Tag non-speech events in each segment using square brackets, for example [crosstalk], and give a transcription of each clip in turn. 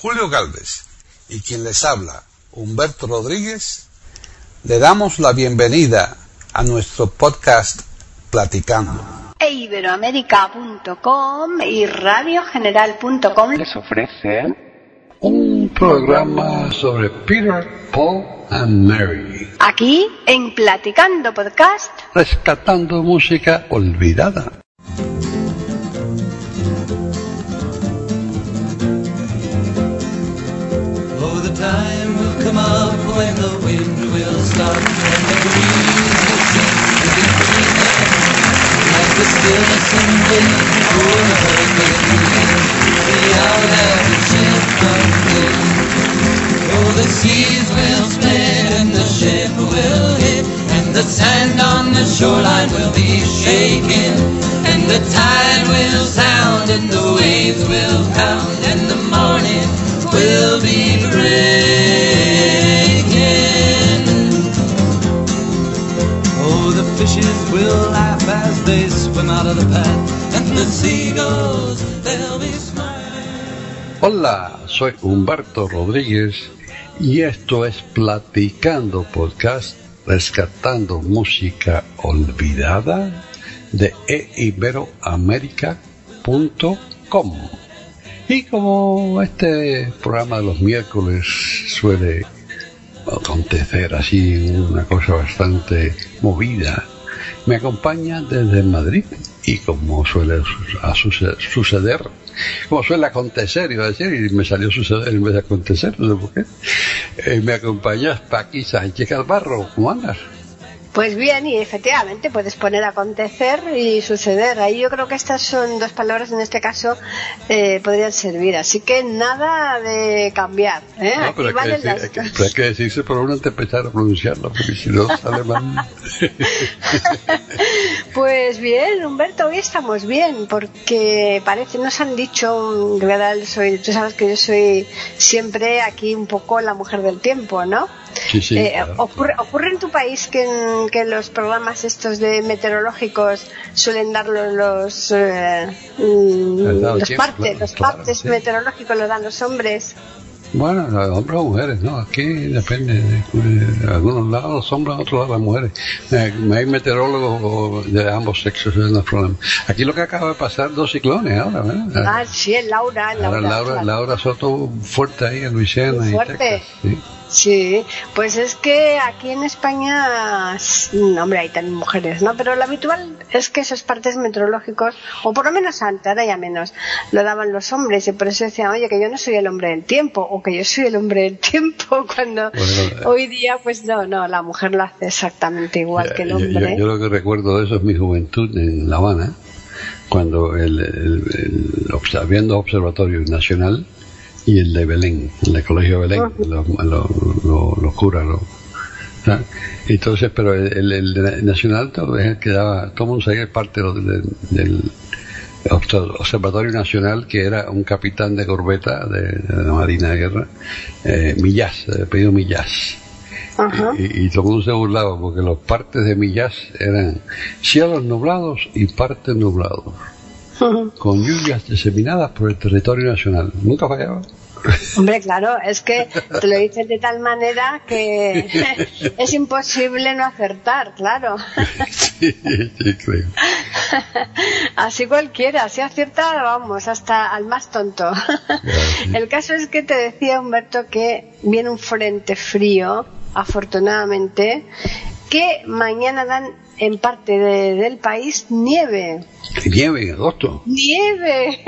Julio Galvez y quien les habla, Humberto Rodríguez, le damos la bienvenida a nuestro podcast Platicando. E Iberoamérica.com y radiogeneral.com les ofrecen Un programa sobre Peter, Paul and Mary, aquí en Platicando Podcast. rescatando música olvidada. When the wind will stop and the breeze will sing to be dreaming. Like the stillness in wind, oh, the begin. The out at the until. Oh, the seas will split and the ship will hit, and the sand on the shoreline will be shaking, and the tide will sound and the waves will pound, and the morning will be breaking. Hola, soy Humberto Rodríguez y esto es Platicando Podcast, rescatando música olvidada de eiberoamerica.com. Y como este programa de los miércoles suele acontecer así, una cosa bastante movida, me acompaña desde Madrid y como suele suceder, como suele acontecer, iba a decir, y me salió suceder en vez de acontecer, no sé por qué, eh, me acompaña Paqui Sánchez Calvarro, ¿cómo? Pues bien, y efectivamente puedes poner acontecer y suceder. Ahí yo creo que estas son dos palabras en este caso eh, podrían servir. Así que nada de cambiar. ¿eh? No, pero hay decir- hay que- dos. pero hay que decirse por uno antes de empezar a pronunciarlo, porque si no [laughs] sale mal. Pues bien, Humberto, hoy estamos bien, porque parece, nos han dicho, de verdad, soy, tú sabes que yo soy siempre aquí un poco la mujer del tiempo, ¿no? Sí, sí. Eh, claro. ocurre, ocurre en tu país que, en- que los programas estos de meteorológicos suelen dar los los, eh, mm, los tiempo, partes, claro, los claro, partes meteorológicos los dan los hombres. Bueno, los hombres o mujeres, ¿no? Aquí depende. De, de algunos lados los hombres, otros lados las mujeres. Eh, hay meteorólogos de ambos sexos, no hay problema. Aquí lo que acaba de pasar, dos ciclones ahora, ¿verdad? Ah, sí, el Laura, Ahora Laura. Laura. Laura Soto fuerte ahí en Luisiana y fuerte. Texas. Sí. Sí, pues es que aquí en España, no, hombre, hay también mujeres, ¿no? Pero lo habitual es que esos partes meteorológicos, o por lo menos antes, ahora ya menos, lo daban los hombres y por eso decían, oye, que yo no soy el hombre del tiempo, o que yo soy el hombre del tiempo, [laughs] cuando Bueno, eh. hoy día, pues no, no, la mujer lo hace exactamente igual que el yo- hombre. Yo, lo que recuerdo de eso es mi juventud en La Habana, cuando el, observatorio nacional y el de Belén, el de Colegio Belén, los lo, lo- los curas, lo- ¿sabes? entonces, pero el, el, el de nacional todo es el que daba, todo el mundo sabía parte del, del- del obs- observatorio nacional que era un capitán de corbeta de, de la Marina de Guerra, eh, Millás, de apellido Millás. Ajá. Y, y todo el mundo se burlaba porque los partes de Millás eran cielos nublados y partes nublados, [laughs] con lluvias diseminadas por el territorio nacional. Nunca fallaba. Hombre, claro, es que te lo dices de tal manera que [laughs] es imposible no acertar, claro. sí, sí, creo. [laughs] Así cualquiera, así acierta, vamos, hasta al más tonto. El caso es que te decía Humberto que viene un frente frío, afortunadamente, que mañana dan en parte de- del país nieve. Nieve en agosto. ¡Nieve!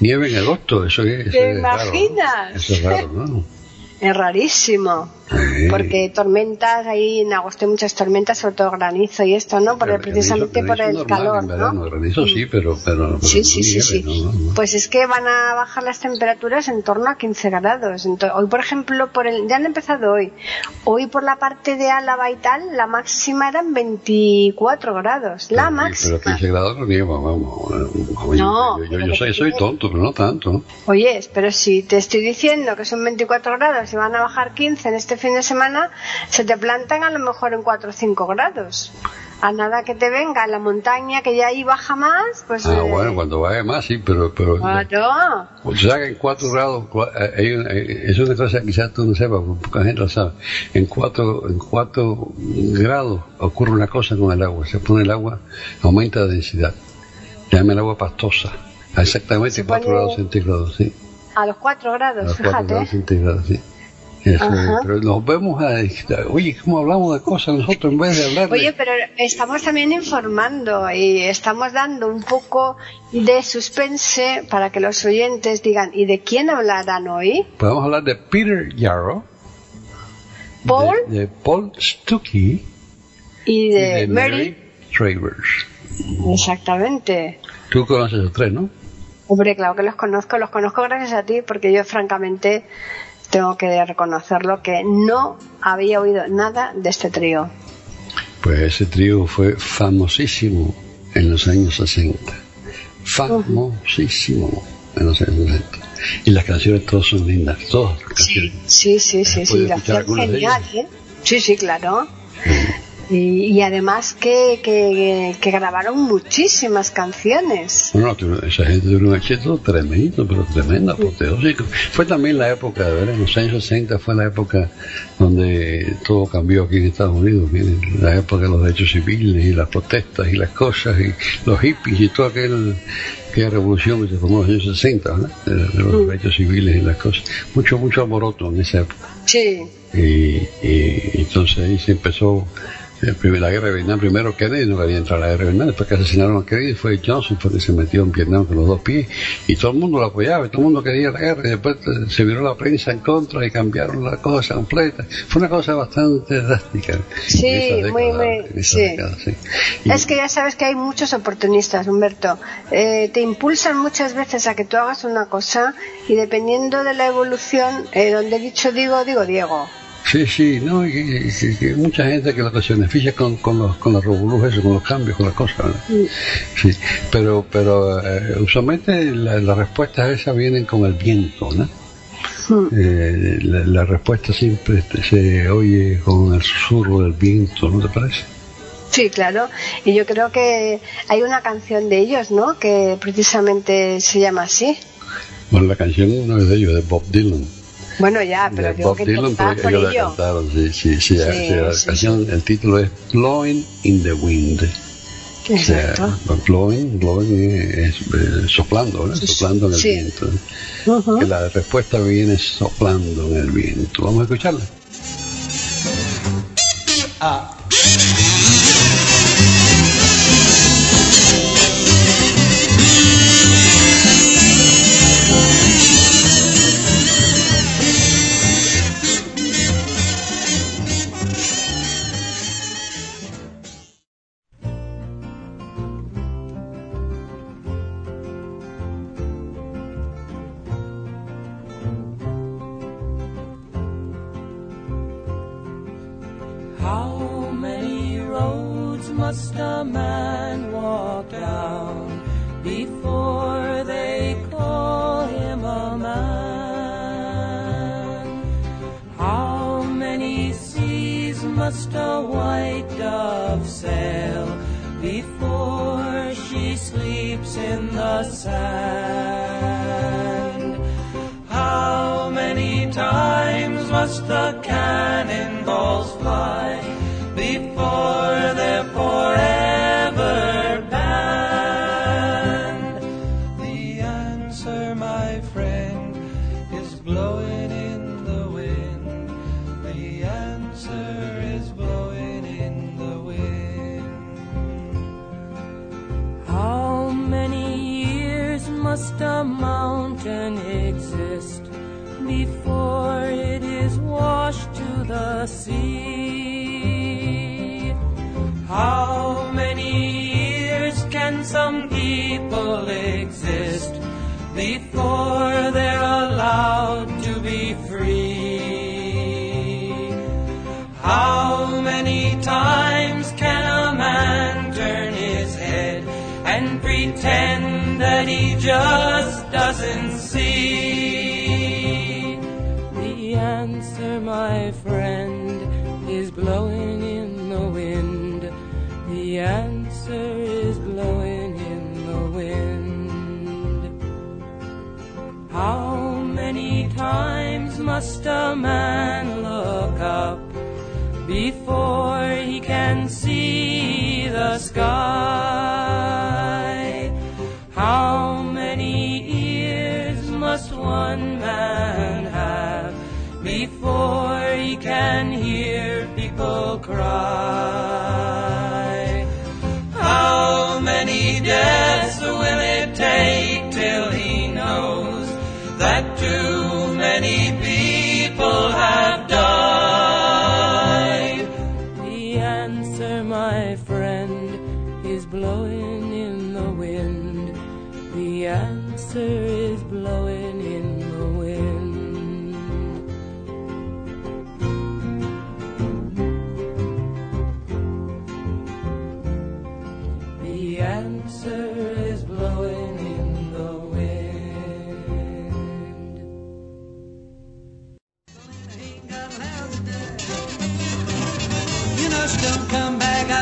Nieve en agosto, eso es, eso ¿Te es raro, imaginas? Eso es raro, ¿no? Es rarísimo. Sí. Porque tormentas, ahí en agosto hay muchas tormentas, sobre todo granizo y esto, ¿no? Porque precisamente granizo- por el normal calor, verano, ¿no? granizo sí, pero, pero, pero Sí, sí, sí, nieve, sí. no, no, no. Pues es que van a bajar las temperaturas en torno a 15 grados. Entonces, hoy, por ejemplo, por el, ya han empezado hoy. Hoy por la parte de Álava y tal, la máxima eran 24 grados. La máxima. Pero 15 grados no nieva, vamos. Oye, No, yo, yo, soy tonto, pero no tanto. Oye, pero si te estoy diciendo que son 24 grados y van a bajar 15 en este fin de semana, se te plantan a lo mejor en 4 o 5 grados. a nada que te venga la montaña que ya ahí baja más, pues... Ah, eh, bueno, cuando vaya más, sí, pero... pero claro. O sea que en 4 grados, eh, hay una- eh, es una cosa que quizás tú no sepas, porque poca gente lo sabe. En 4 en cuatro grados ocurre una cosa con el agua. Se pone el agua, aumenta la densidad. Llama el agua pastosa. A exactamente Se 4 pone- grados centígrados, sí. A los 4 A grados, los 4 fíjate. grados centígrados, sí. Pero nos vemos a... Oye, ¿cómo hablamos de cosas nosotros en vez de hablar de... Oye, pero estamos también informando y estamos dando un poco de suspense para que los oyentes digan, ¿y de quién hablarán hoy? Podemos hablar de Peter Yarrow. Paul De, de Paul Stuckey. y y de, Mary. Travers. Exactamente. Tú conoces a los tres, ¿no? Hombre, claro que los conozco, los conozco gracias a ti porque yo francamente tengo que reconocerlo que no había oído nada de este trío. Pues ese trío fue famosísimo en los años 60. Famosísimo en los años 60. Y las canciones todas son lindas, todas las canciones. Sí, sí, sí, sí, ¿Puedes lo escuchar hacían algunas de genial? ¿eh? Sí, sí, claro. Y, y además que, que, que grabaron muchísimas canciones. Bueno, esa gente tuvo un éxito tremendo, pero tremendo, apoteósico. Fue también la época, verdad, en los años 60 fue la época donde todo cambió aquí en Estados Unidos, la época de los derechos civiles y las protestas y las cosas y los hippies y toda aquel, aquella revolución que se formó en los años 60, ¿verdad? De, los derechos civiles y las cosas. Mucho, mucho alboroto en esa época. Sí, Y, y entonces ahí se empezó la guerra de Vietnam. Primero Kennedy no quería entrar a la guerra de Vietnam, después que asesinaron a Kennedy fue Johnson, fue que se metió en Vietnam con los dos pies y todo el mundo lo apoyaba, y todo el mundo quería la guerra y después eh, se viró la prensa en contra y cambiaron la cosa completa. Fue una cosa bastante drástica. Sí, muy, muy, sí. década, sí. Y- es que ya sabes que hay muchos oportunistas, Humberto. Eh, te impulsan muchas veces a que tú hagas una cosa y dependiendo de la evolución, eh, donde dicho digo, digo Diego. Sí, sí, no, y, y- mucha gente que lo que se beneficia con, con los, con los revolús, eso, con los cambios, con las cosas, ¿verdad? Sí, pero, pero eh, usualmente la- las respuestas esas vienen con el viento, ¿no? Eh, la, la respuesta siempre se oye con el susurro del viento, ¿no te parece? Sí, claro. Y yo creo que hay una canción de ellos, ¿no? Que precisamente se llama así. Bueno, la canción no es de ellos, es de Bob Dylan. Bueno, ya, pero de Bob que Dylan, pero por ellos la ello. cantaron, sí, sí, sí, Sí, sí, la sí, canción, el título es Blowing in the Wind. O sea, Exacto. blowing, blowing es, eh, soplando, ¿no? soplando en el Sí. viento. Ujú. Que la respuesta viene soplando en el viento. Vamos a escucharla. How must a man walk down before they call him a man? How many seas must a white dove sail before she sleeps in the sand? How many times must the pretend that he just doesn't see. The answer, my friend, is blowing in the wind. The answer is blowing in the wind. How many times must a man look up before he can see the sky? Cry?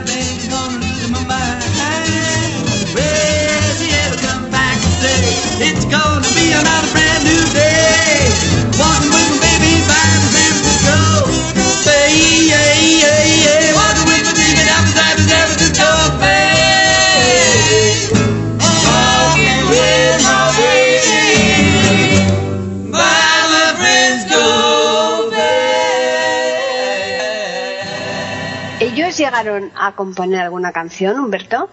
me. Llegaron a componer alguna canción, Humberto?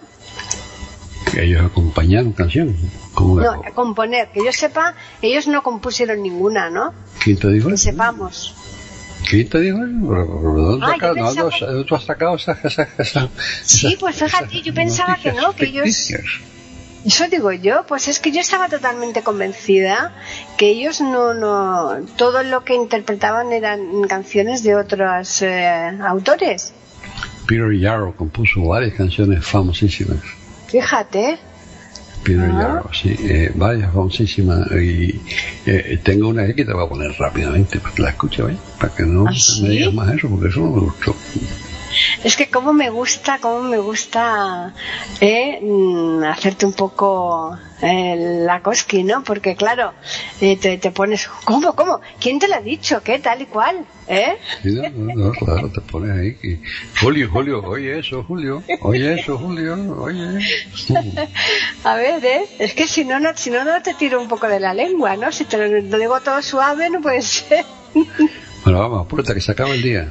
Que ellos acompañaron canción. ¿Cómo No, a componer. Que yo sepa, ellos no compusieron ninguna, ¿no? ¿Quién te dijo Que sepamos. ¿Quién te dijo eso? ¿Pero- pero ¿de dónde Ah, no, pensaba- no, ¿de ¿Tú has sacado esas, esas, esas, Sí, pues fíjate, yo pensaba que no, que ellos-? Eso digo yo, pues es que yo estaba totalmente convencida que ellos no, no, todo lo que interpretaban eran canciones de otros eh, autores. Peter Yarrow compuso varias canciones famosísimas. Fíjate, Peter Ah. Yarrow, sí, eh, varias famosísimas. Y eh, tengo una que te voy a poner rápidamente para que la escuches, ¿vale? Para que no ¿Ah, sí? me digas más eso, porque eso no me gustó. es que como me gusta, como me gusta eh, mm, hacerte un poco eh, la cosqui, ¿no? Porque claro, eh, te, te pones, ¿cómo, cómo? ¿Quién te lo ha dicho? ¿Qué tal y cual? ¿Eh? Sí, no, no, claro, te pones ahí. que- Julio, Julio, oye eso, Julio. Oye eso, Julio, oye. [laughs] A ver, ¿eh? Es que si no, no, si no, no te tiro un poco de la lengua, ¿no? Si te lo, lo digo todo suave, no puede ser. Bueno, vamos, apúrate que se acaba el día.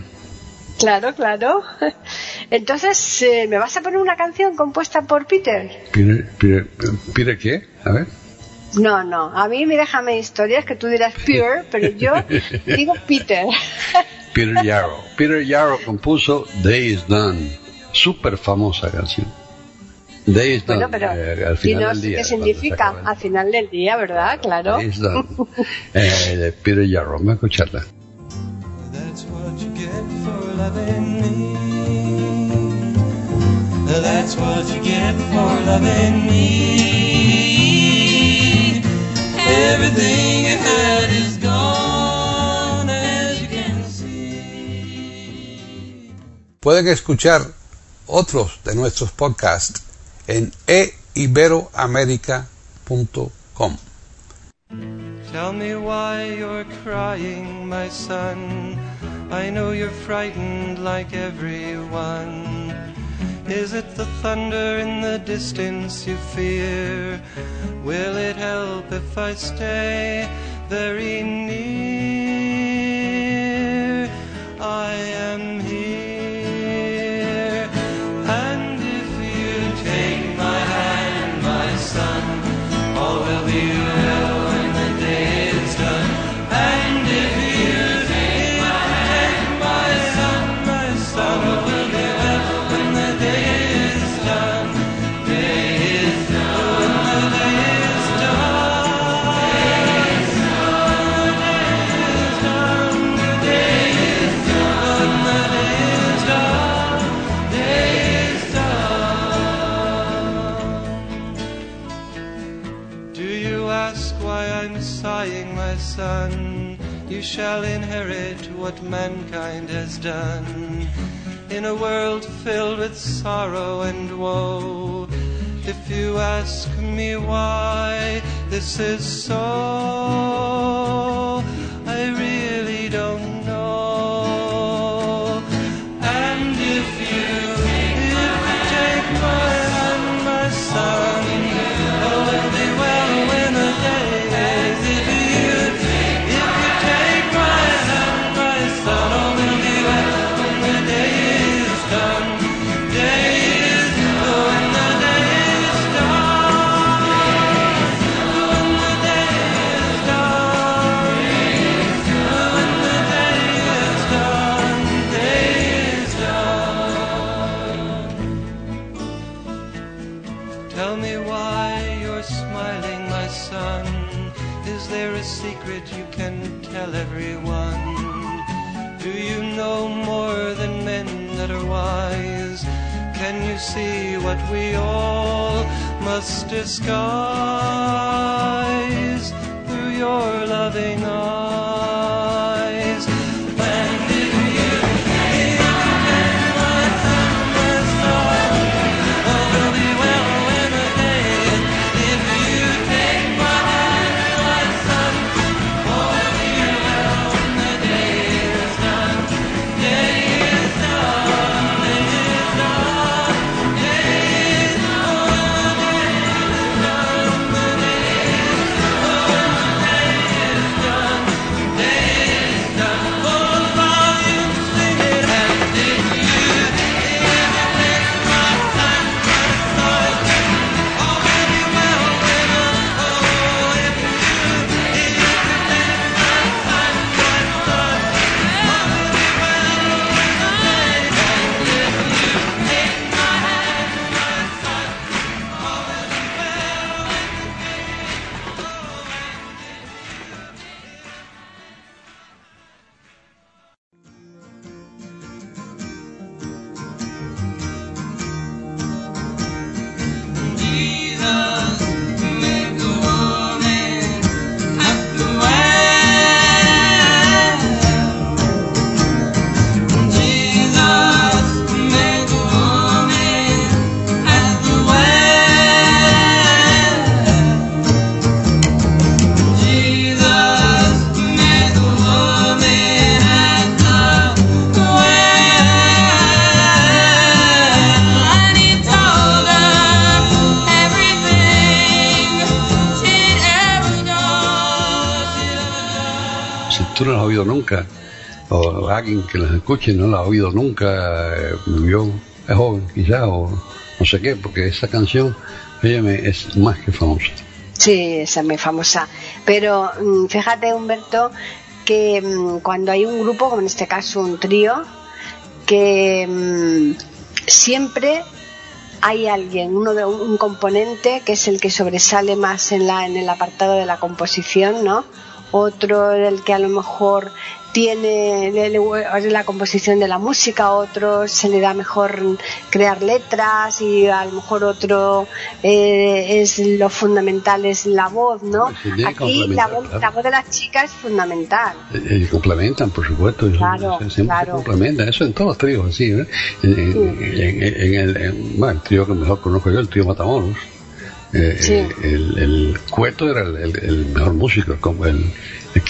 Claro, claro. [laughs] Entonces, eh, ¿me vas a poner una canción compuesta por Peter? Peter, Peter, Peter, ¿qué? A ver. No, no. A mí me déjame historias que tú dirás Peter, pero yo [laughs] digo Peter. Peter Yarrow. Peter Yarrow compuso Day is Done. Súper famosa canción. Day is Done. Bueno, pero eh, al final del día. qué significa al final del día, ¿verdad? Claro. Day is Done. [laughs] Eh, Peter Yarrow. Vamos a escucharla. Loving me. That's what you get for loving me. Everything you had is gone, as you can see. Pueden escuchar otros de nuestros podcasts en eiberoamerica.com. Tell me why you're crying, my son. I know you're frightened like everyone. Is it the thunder in the distance you fear? Will it help if I stay very near? I am here. Son? You shall inherit what mankind has done. In a world filled with sorrow and woe, if you ask me why this is so, must disguise through your loving eyes? Escuche no la ha oído nunca, eh, yo es joven quizás, o no sé qué, porque esa canción, óyeme, es más que famosa. Sí, esa es muy famosa. Pero mm, fíjate, Humberto, que mm, cuando hay un grupo, como en este caso un trío, que mm, siempre hay alguien, uno de un componente que es el que sobresale más en la en el apartado de la composición, ¿no? Otro el que a lo mejor tiene la composición de la música, otro se le da mejor crear letras y a lo mejor otro eh, es lo fundamental es la voz, ¿no? Sí, que Aquí la voz, claro. la voz de las chicas es fundamental. Eh, eh, complementan, por supuesto, Claro, siempre claro. se complementan, eso en todos los tríos así, ¿eh? En, en el, en- bueno, el trío que mejor conozco yo, el trío Matamoros, eh, Sí. eh, el, el cueto era el, el- el mejor músico, como el,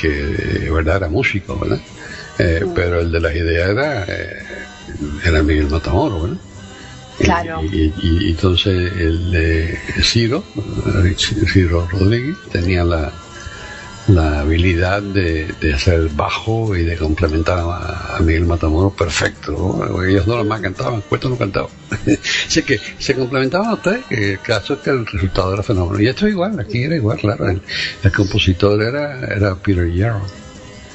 que verdad era músico, ¿verdad? Eh, Pero el de las ideas era, eh, era Miguel Matamoros, ¿verdad? Claro. Y, y- y entonces el de Ciro, Ciro Rodríguez, tenía la, la habilidad de, de hacer bajo y de complementar a, Miguel Matamoros perfecto. Ellos no más cantaban, Cueto no cantaba. [laughs] Así que se complementaban a ustedes, que el caso es que el resultado era fenómeno. Y esto igual, aquí era igual, claro. El, el compositor era, era Peter Yarrow.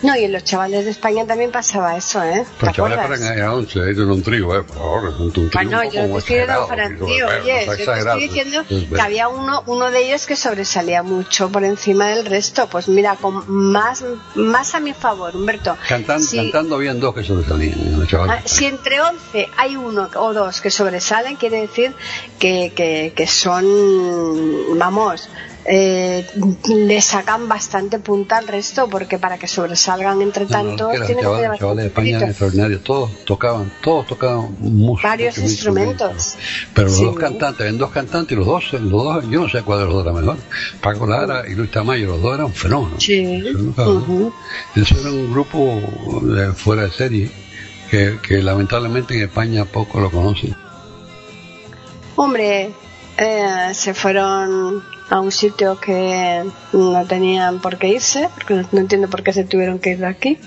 No, y en los chavales de España también pasaba eso, ¿eh? ¿Te Los chavales a 11, ellos en un trío, eh, por favor, un, un trío Bueno, yo no estoy digo, pero oye, no yo te estoy diciendo que había uno, uno de ellos que sobresalía mucho por encima del resto. Pues mira, con más, más a mi favor, Humberto. Cantan- Si- Cantando habían dos que sobresalían, los chavales. Ah, Si entre 11 hay uno o dos que sobresalen, quiere decir que, que, que son, vamos, eh, le sacan bastante punta al resto, porque para que sobresalgan entre No, no, que de España eran extraordinarios, todos tocaban, todos tocaban música. Varios instrumentos. Pero los Sí. dos cantantes, ven dos cantantes y los dos, los dos, yo no sé cuál de los dos era mejor. Paco Lara y Luis Tamayo, los dos eran fenómenos. Sí. Eso era un grupo de fuera de serie que, que lamentablemente en España poco lo conocen. Hombre, eh, se fueron a un sitio que no tenían por qué irse, porque no entiendo por qué se tuvieron que ir de aquí.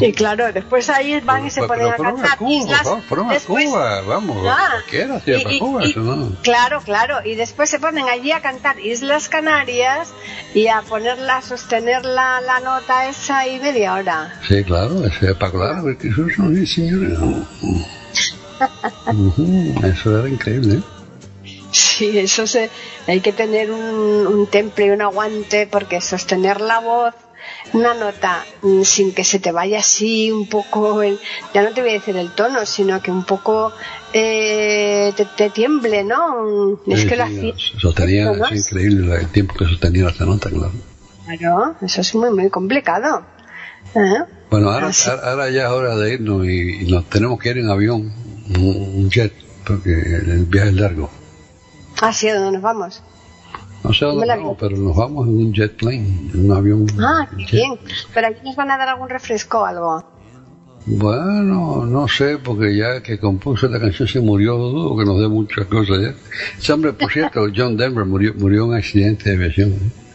Y claro, después ahí van y se Pero- ponen a pero cantar Cuba, islas. fueron- fueron a después- Cuba, vamos, Ah, cualquiera y- para y- Cuba, y- no. Claro, claro. Y después se ponen allí a cantar Islas Canarias y a ponerla, a sostener la, la nota esa y media hora. Sí, claro, ese Paco Lara, porque eso es un señores. [laughs] Ujú, Eso era increíble, ¿eh? Sí, eso se, hay que tener un, un temple y un aguante porque sostener la voz una nota mm, sin que se te vaya así un poco el, ya no te voy a decir el tono sino que un poco eh, te, te tiemble no es Sí, que lo hacía sostenía, ¿no? es increíble el tiempo que sostenía esa nota, claro. claro eso es muy muy complicado ¿Eh? Bueno, ahora, ahora ya es hora de irnos y, y nos tenemos que ir en avión, un jet, porque el viaje es largo. Ah sí ¿a dónde nos vamos? No sé a dónde la- vamos, pero nos vamos en un jet plane, en un avión. ah qué bien pero aquí nos van a dar algún refresco o algo Bueno, no sé, porque ya que compuso esta canción se murió, dudo que nos dé muchas cosas ya. Ese hombre, por cierto, [laughs] John Denver murió, murió en un accidente de aviación. ah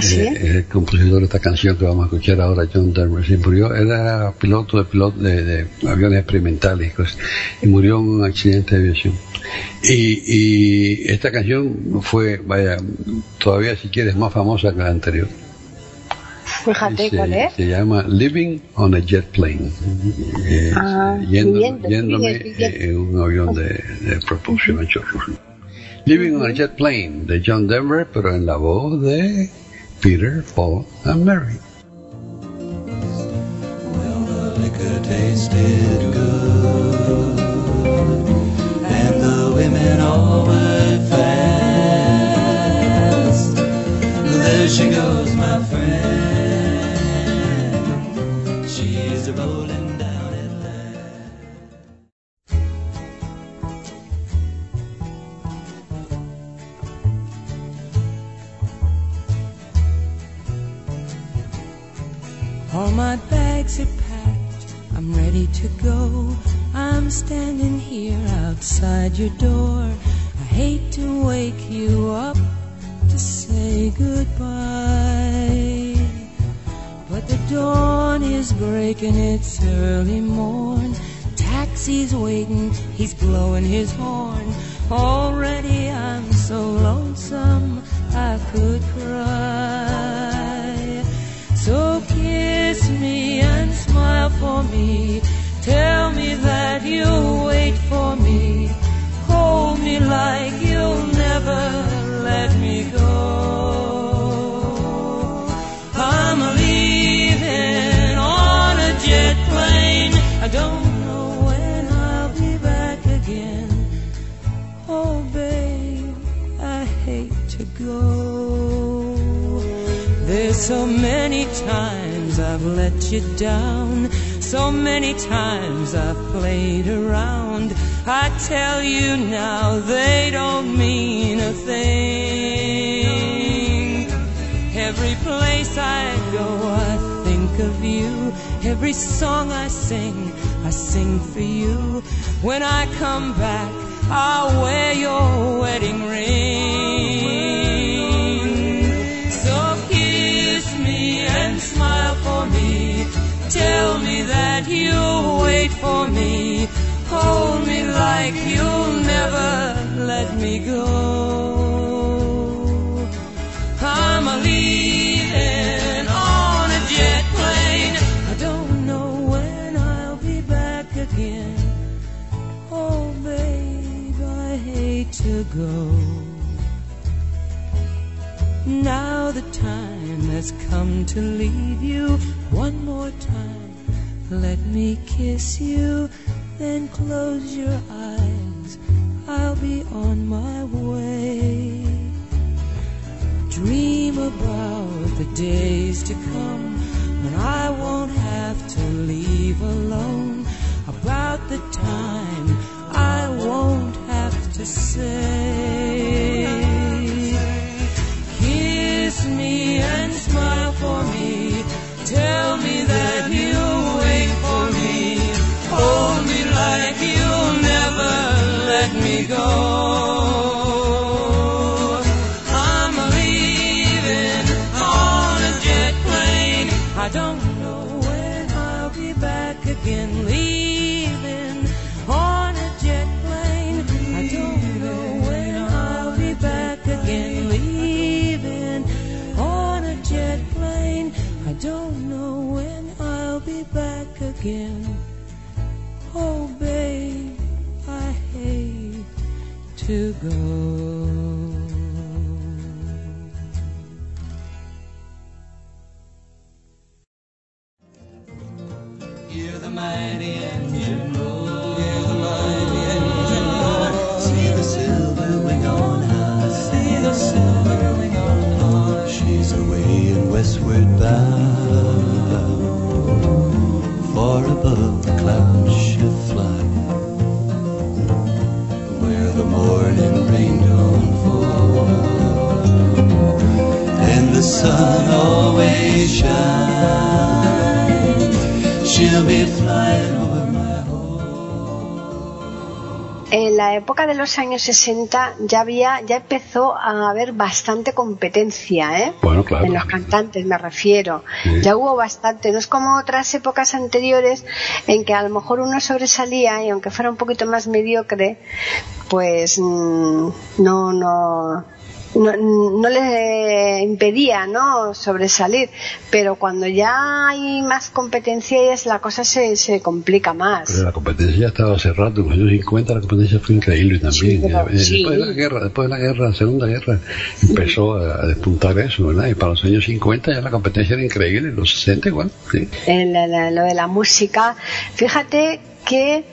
sí Eh, el compositor de esta canción que vamos a escuchar ahora, John se murió, era piloto de, piloto de, de aviones experimentales y cosas, y murió en un accidente de aviación. Y, y esta canción fue, vaya, todavía si quieres, más famosa que la anterior. fíjate se, cuál es se llama Living on a Jet Plane. Eh, Ah, yendo- viviendo, yéndome viviendo, eh, en un avión de, de propulsión a chorros. Living on a Jet Plane de John Denver, pero en la voz de Peter, Paul and Mary. Tasted good, and the women all fast. There she goes, my friend. My bags are packed, I'm ready to go. I'm standing here outside your door. I hate to wake you up to say goodbye. But the dawn is breaking, it's early morn. Taxi's waiting, he's blowing his horn. Already I'm so lonesome I could cry. So kiss me and smile for me. Tell me that you'll wait for me. Hold me like you'll never let me go. I'm leaving on a jet plane. I don't know when I'll be back again. Oh, babe, I hate to go. There's so many times I've let you down. So many times I've played around. I tell you now, they don't mean a thing. Every place I go, I think of you. Every song I sing, I sing for you. When I come back, I'll wear your wedding ring. Tell me that you'll wait for me. Hold me like you'll never let me go. I'm a leaving on a jet plane. I don't know when I'll be back again. Oh, babe, I hate to go. Now the time has come to leave you one more time. Let me kiss you, then close your eyes. I'll be on my way. Dream about the days to come when I won't have to leave alone. About the time I won't have to say. For me. Tell me that you'll again. Oh, babe, I hate to go. La época de los años 60 ya había, ya empezó a haber bastante competencia, ¿eh? Bueno, claro. En los cantantes me refiero. Sí. Ya hubo bastante. No es como otras épocas anteriores en que a lo mejor uno sobresalía y aunque fuera un poquito más mediocre, pues mm, no, no, no, no le impedía no sobresalir pero cuando ya hay más competencia la cosa se, se complica más Pero la competencia ya estaba hace rato, en los años 50 la competencia fue increíble también. Sí, pero- Eh, sí. Después de la guerra, después de la guerra, la segunda guerra, empezó a despuntar eso, ¿verdad? Y para los años 50 ya la competencia era increíble, los 60 igual, sí. el- el- lo de la música. Fíjate que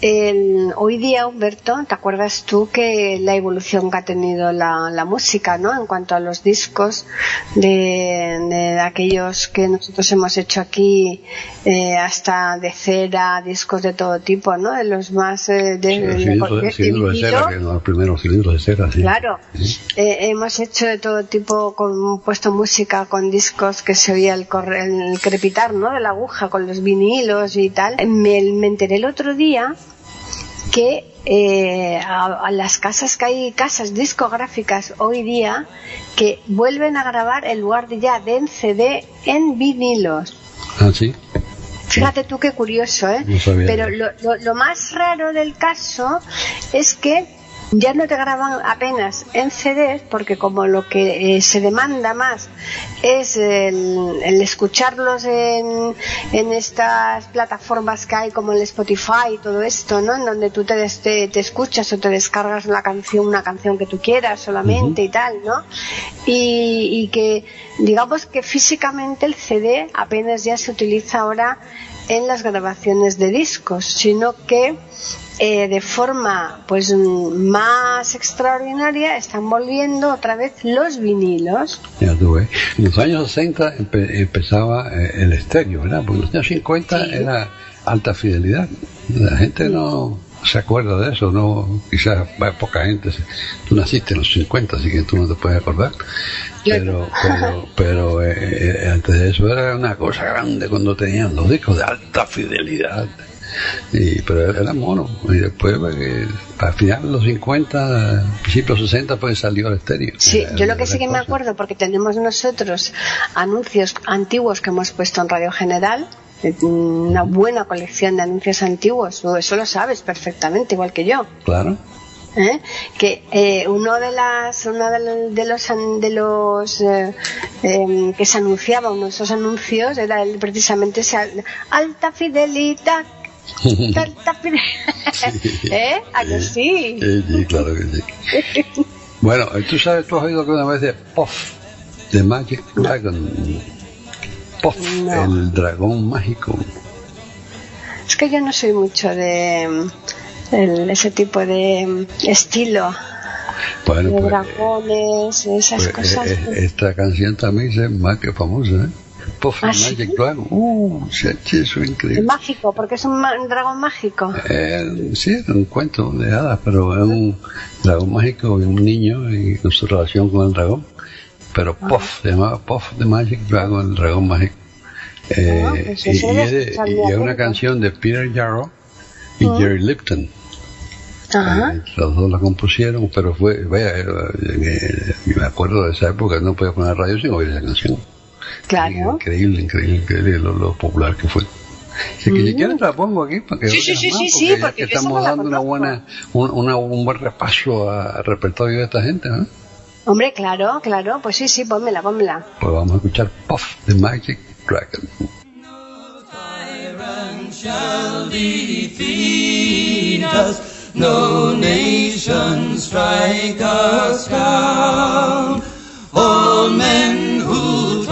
el- hoy día, Humberto, ¿te acuerdas tú que la evolución que ha tenido la, la música, ¿no? En cuanto a los discos de, de aquellos que nosotros hemos hecho aquí, eh, hasta de cera, discos de todo tipo, ¿no? De los más eh, de, Sí, de cilindros, cualquier cilindros de cera, que los primeros cilindros de cera, sí. Claro, Eh, hemos hecho de todo tipo, con, puesto música con discos que se oía el, corre- el crepitar ¿no? de la aguja con los vinilos y tal. Me, me enteré el otro día que eh, a, a las casas que hay casas discográficas hoy día que vuelven a grabar en lugar de ya de en CD en vinilos. Ah, sí. Fíjate tú qué curioso, ¿eh? No sabía Pero lo- lo más raro del caso es que ya no te graban apenas en CDs, porque como lo que eh, se demanda más es el, el escucharlos en, en estas plataformas que hay como el Spotify y todo esto, ¿no? En donde tú te, des- te, te escuchas o te descargas la canción, una canción que tú quieras solamente y tal, ¿no? Y, y que digamos que físicamente el CD apenas ya se utiliza ahora en las grabaciones de discos, sino que eh, de forma pues mm, más extraordinaria están volviendo otra vez los vinilos. Ya tuve. En los años 60 empe- empezaba eh, el estéreo, ¿verdad? Porque en los años 50 Sí. era alta fidelidad. La gente no se acuerda de eso, no quizás poca gente. Tú naciste en los 50, así que tú no te puedes acordar. Pero, [laughs] pero, pero eh, eh, antes de eso era una cosa grande cuando tenían los discos de alta fidelidad. Y, pero era mono. Y después, eh, al final de los 50, principios 60, pues salió el estéreo. Sí, Era yo lo que sí que me acuerdo, porque tenemos nosotros anuncios antiguos que hemos puesto en Radio General, eh, una buena colección de anuncios antiguos, eso lo sabes perfectamente, igual que yo. Claro. ¿eh? que eh, uno de las uno de los de los, an- de los, eh, em, que se anunciaba uno de esos anuncios era el, precisamente ese al- alta fidelidad ¿eh? ¿A que sí? Sí, claro que sí. Bueno, tú sabes, tú has oído alguna vez de Puff, de Magic Dragon. Puff, No. el dragón mágico. es que yo no soy mucho de el- ese tipo de estilo Bueno, de pues, dragones esas pues, cosas eh, eh, esta canción también es más que famosa, ¿eh? Puff, ¿Ah, sí? Magic Dragon. Uh, hecho eso Es increíble. mágico porque es un, un dragón mágico Eh, sí, es un cuento de hadas, pero es un dragón mágico y un niño y con su relación con el dragón. Pero Ah. Puff, se llamaba Puff the Magic Dragon, el dragón mágico. Eh, Ah, pues y, y es, de- y es una canción de Peter Yarrow y. Jerry Lipton. Ajá. Eh, los dos la compusieron, pero fue, vaya, eh, eh, me acuerdo de esa época, no podía poner radio sin oír esa canción. Claro Increíble, increíble, increíble lo, lo popular que fue. Así que si quieres la pongo aquí para que Sí, sí, sí, sí, sí, ya porque estamos dando una buena, un, una- un buen repaso a- al repertorio de esta gente, ¿no? hombre claro claro pues sí sí pónmela pónmela Pues vamos a escuchar Puff the Magic Dragon. shall defeat us. No nation strike us down. All men who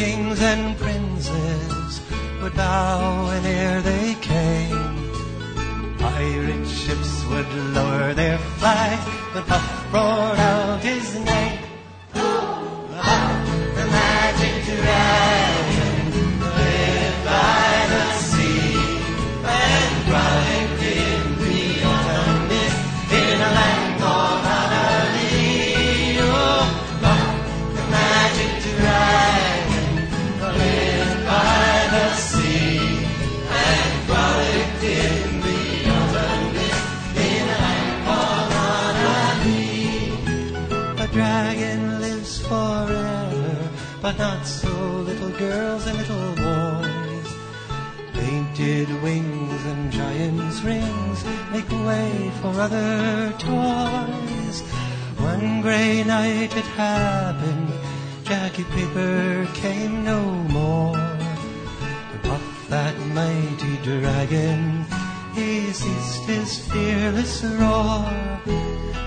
kings and princes would bow whene'er they came. Pirate ships would lower their flag when Puff roared out his name. away for other toys. One grey night it happened, Jackie Paper came no more. But that mighty dragon, he ceased his fearless roar.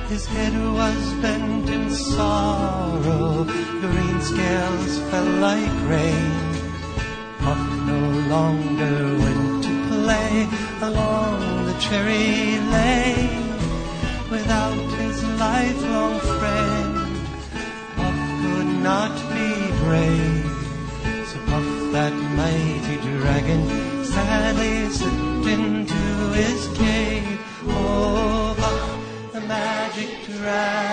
His head was bent in sorrow, green scales fell like rain. Puff no longer went to play along the cherry lay without his lifelong friend. Puff could not be brave, so Puff, that mighty dragon, sadly slipped into his cave. Oh, Puff, the magic dragon.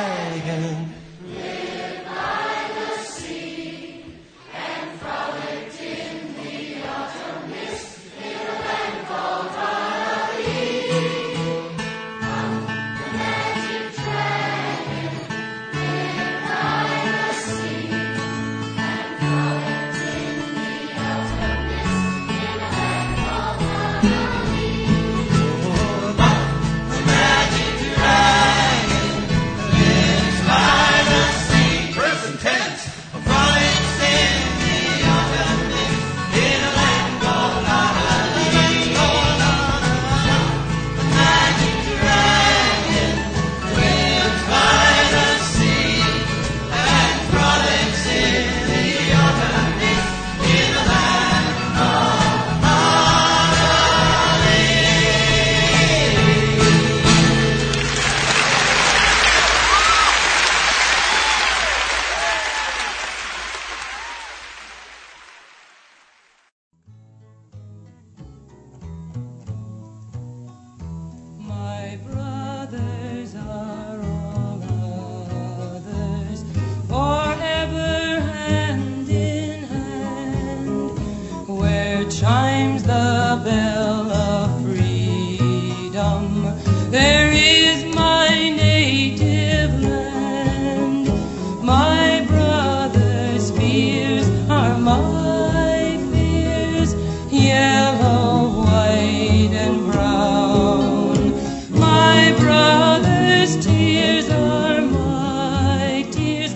my fears, yellow, white, and brown. My brother's tears are my tears.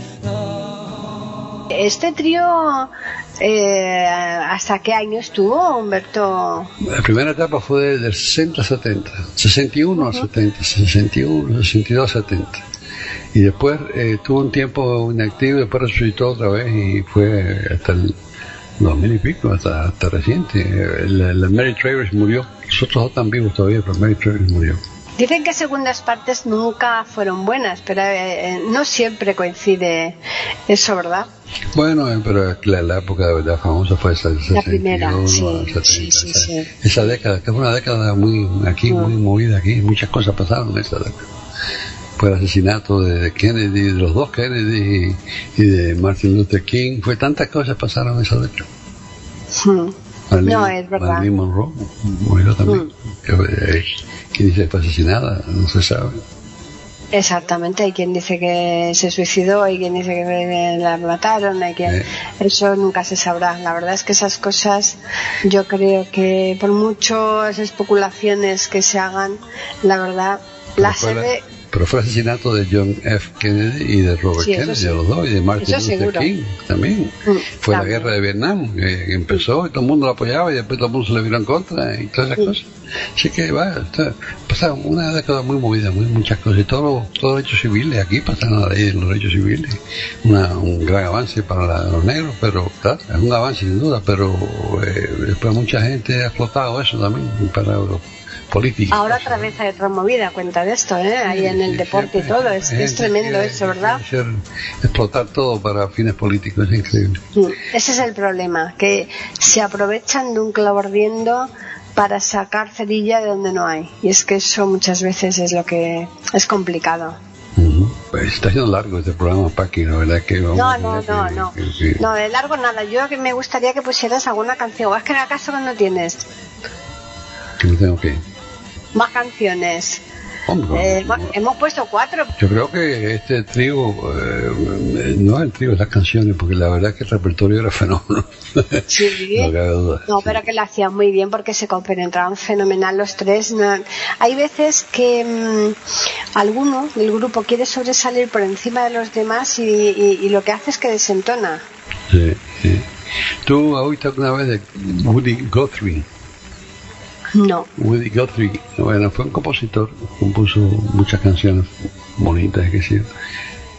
Este trío Eh, ¿Hasta qué año estuvo, Humberto? La primera etapa fue del 60 a 70, 61 uh -huh. 70, 61, 62 a 70. Y después eh, tuvo un tiempo inactivo, después resucitó otra vez y fue hasta el 2000 y pico, hasta, hasta reciente. El, el Mary Travers murió, los otros dos están vivos todavía, pero Mary Travers murió. Dicen que segundas partes nunca fueron buenas, pero eh, eh, no siempre coincide eso, ¿verdad? Bueno, eh, pero la, la época de verdad famosa fue esa, La primera, 61, sí, 70, sí, sí, esa, sí. esa década, que fue una década muy, aquí, muy movida, aquí muchas cosas pasaron en esa década. Fue el asesinato de, Kennedy, de los dos Kennedy y, y de Martin Luther King, fue tantas cosas pasaron esa década. Hmm. Marilyn- No, es verdad. Marilyn Monroe murió también. Que, eh, ¿Quién dice que fue asesinada? No se sabe. Exactamente, hay quien dice que se suicidó, hay quien dice que la mataron, hay quien... Eh. Eso nunca se sabrá. La verdad es que esas cosas yo creo que por muchas especulaciones que se hagan, la verdad, la Pero fue se ve... Pero fue el asesinato de John F. Kennedy y de Robert Sí, Kennedy, sí. de los dos, y de Martin Eso Luther seguro. King también. Mm, Fue la guerra de Vietnam, que, empezó y todo el mundo lo apoyaba y después todo el mundo se le vino en contra y todas esas cosas. Así que va, está- pasaron una década muy movida, muy, muchas cosas. Y todos los todos los derechos civiles, aquí pasaron la ley de los derechos civiles. Una- un gran avance para la- los negros, pero claro, es un avance sin duda, pero eh, después mucha gente ha explotado eso también para los políticos. Ahora otra vez hay otra movida, cuenta de esto, ¿eh? ahí en el Sí, deporte y todo, es, es tremendo eso, ¿verdad? explotar todo para fines políticos, es increíble. Mm, Ese es el problema, que se aprovechan de un clavo ardiendo para sacar cerilla de donde no hay. Y es que eso muchas veces es lo que es complicado. Pues está siendo largo este programa, Paqui, la verdad que vamos No, no, no, que- no. que- que- No, de largo nada. Yo que me gustaría que pusieras alguna canción. ¿O es que acaso no tienes que no tengo que... más canciones? Hombre, Eh, hemos- puesto cuatro. yo creo que este trío, eh, no el trío, las canciones, porque la verdad que el repertorio era fenómeno. Sí. [laughs] no cabe duda. No, pero que lo hacían muy bien porque se compenetraban fenomenal los tres. Hay veces que mm, alguno del grupo quiere sobresalir por encima de los demás y, y- y lo que hace es que desentona. Sí, sí. ¿Tú oído alguna vez de Woody Guthrie? No. Woody Guthrie, bueno, fue un compositor, compuso muchas canciones bonitas, que sí,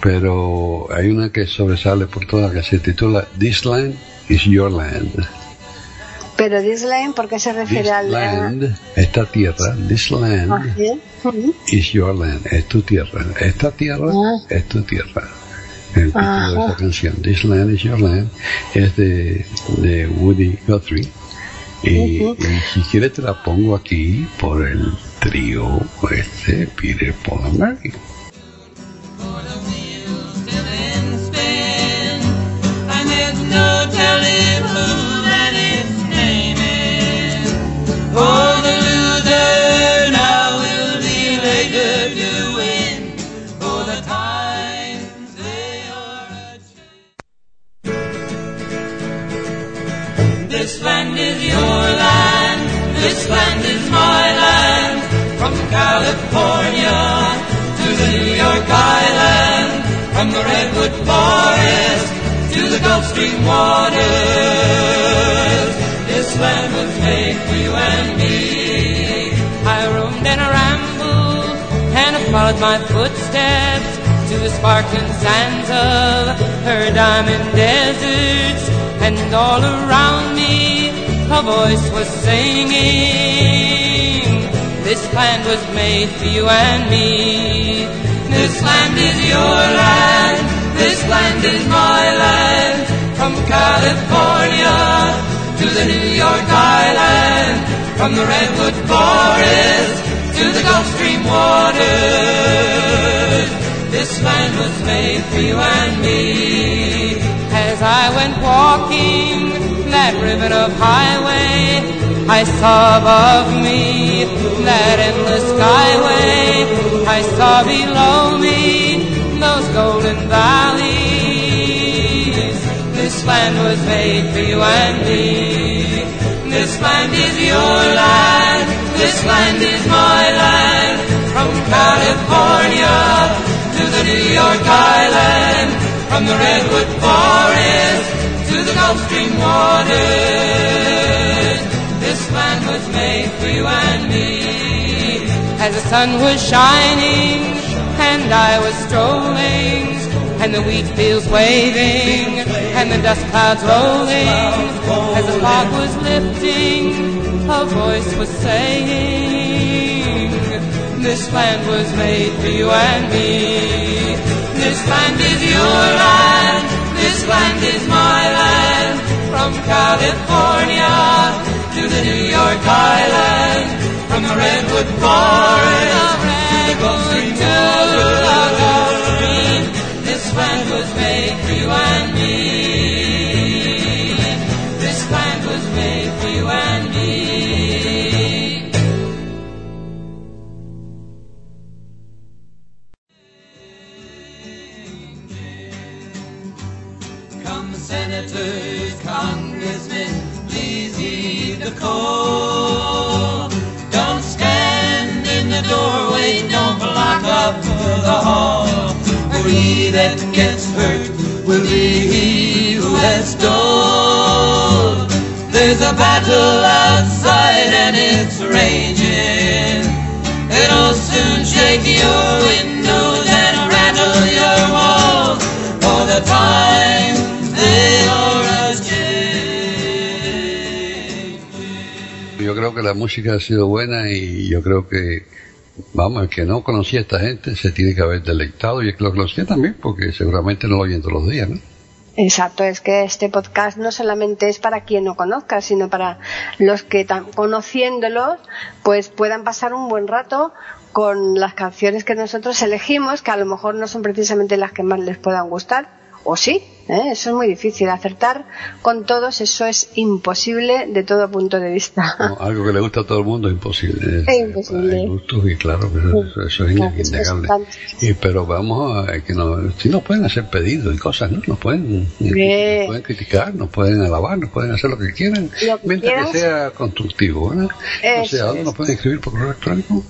pero hay una que sobresale por toda que se titula This Land is Your Land. Pero Disneyland, ¿por qué se This refiere al... land, esta tierra, this land Ah, is your land, es tu tierra. Esta tierra Ah. es tu tierra. El título de esa canción, This Land is Your Land, es de, de Woody Guthrie. Y, Ujú. y si quieres te la pongo aquí por el trío este Peter Paul and Mary. No telling who This land is my land. From California to the New York Island. From the Redwood Forest to the Gulf Stream waters. This land was made for you and me. I roamed and I rambled and I followed my footsteps to the sparkling sands of her diamond deserts. And all around me a voice was singing. This land was made for you and me. This land is your land. This land is my land. From California to the New York Island. From the Redwood Forest to the Gulf Stream waters. This land was made for you and me. As I went walking that ribbon of highway, I saw above me that endless skyway. I saw below me those golden valleys. This land was made for you and me. This land is your land. This land is my land. From California to the New York Island. from the redwood forest Stream waters. This land was made for you and me. As the sun was shining and I was strolling and the wheat fields waving and the dust clouds rolling as the fog was lifting a voice was saying this land was made for you and me This land is your land, this land is my land. From California to the New York Island, from the redwood forest to the Gulf Stream waters. This land was made for you and me. The call. Don't stand in the doorway, don't block up the hall. For he that gets hurt will be he who has told. There's a battle outside and it's raging. It'll soon shake your windows and rattle your walls. For the time Yo creo que la música ha sido buena y yo creo que, vamos, el que no conocía a esta gente se tiene que haber deleitado y el que lo conocía también, porque seguramente no lo oyen todos los días, ¿no? Exacto, es que este podcast no solamente es para quien no conozca, sino para los que conociéndolos pues puedan pasar un buen rato con las canciones que nosotros elegimos, que a lo mejor no son precisamente las que más les puedan gustar, o sí, ¿eh? eso es muy difícil. Acertar con todos, eso es imposible de todo punto de vista. [laughs] No, algo que le gusta a todo el mundo es imposible. Es imposible. Hay gustos y claro, eso, eso es Claro, innegable. es Y, pero vamos a que no, si nos pueden hacer pedidos y cosas, ¿no? Nos pueden, nos pueden criticar, nos pueden alabar, nos pueden hacer lo que quieran, Lo que mientras que sea constructivo. No Eso ¿a dónde nos pueden escribir por correo electrónico?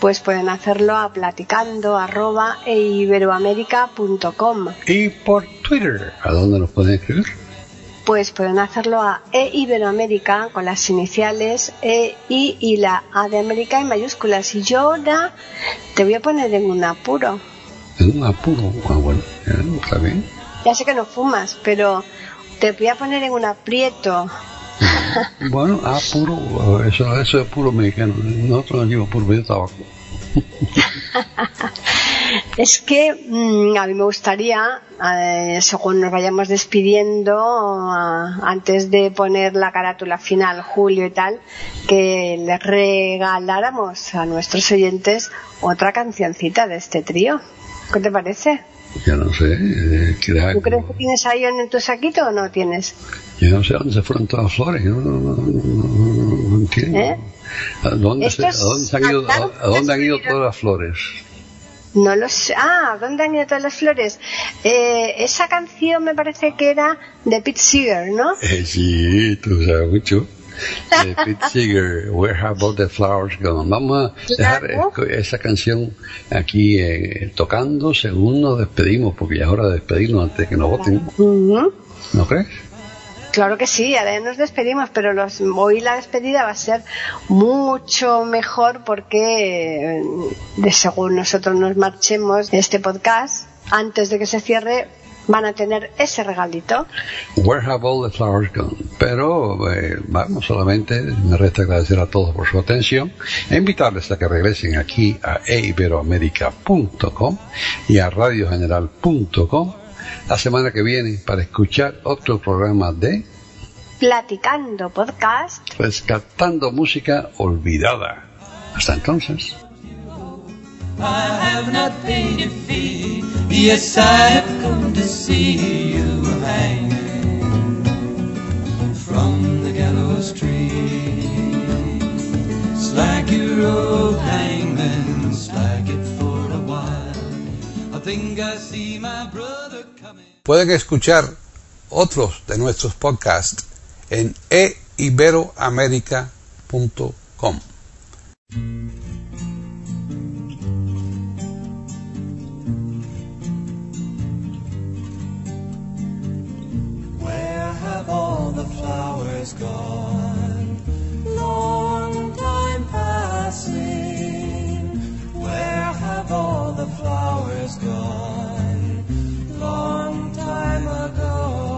Pues pueden hacerlo a platicando arroba eiberoamerica.com. Y por Twitter, ¿a dónde nos pueden escribir? Pues pueden hacerlo a E Iberoamérica con las iniciales E, I y la A de América en mayúsculas. Y yo ahora te voy a poner en un apuro. En un apuro. Ah, bueno, está bien. Ya sé que no fumas, pero te voy a poner en un aprieto. [laughs] Bueno, apuro, eso, eso es puro mexicano. Nosotros nos llevamos puro medio tabaco. [laughs] Es que mm, a mí me gustaría, eh, según nos vayamos despidiendo, ah, antes de poner la carátula final, Julio y tal, que les regaláramos a nuestros oyentes otra cancioncita de este trío. ¿Qué te parece? Ya no sé, eh, ¿Tú crees que tienes ahí en tu saquito o no tienes? Yo no sé dónde se fueron todas las flores, no, no, no, no, entiendo. ¿Eh? ¿A dónde, se, a Estos dónde han ido, a, dónde han ido todas las flores? No lo sé. Ah, ¿dónde han ido todas las flores? Eh, esa canción me parece que era de Pete Seeger, ¿no? [laughs] Eh, sí, tú sabes mucho. De Pete [laughs] Seeger, Where Have All the Flowers Gone. Vamos a dejar esa canción aquí eh, tocando según nos despedimos, porque ya es hora de despedirnos antes de que nos voten. ¿No crees? Claro que sí, ahora ya nos despedimos, pero los, hoy la despedida va a ser mucho mejor porque eh, de según nosotros nos marchemos este podcast, antes de que se cierre, van a tener ese regalito. Where have all the flowers gone? Pero eh, vamos, solamente me resta agradecer a todos por su atención e invitarles a que regresen aquí a eiberoamerica.com y a radiogeneral.com la semana que viene para escuchar otro programa de Platicando podcast. Rescatando Música Olvidada. Hasta entonces. I have not paid a fee. Yes, I have come to see you hanging from the gallows tree. Slack your rope hangman, slack it for a while. I think I see my brother. Pueden escuchar otros de nuestros podcasts en eiberoamerica.com. Where have all the flowers gone? Long time passing. Where have all the flowers gone? time ago.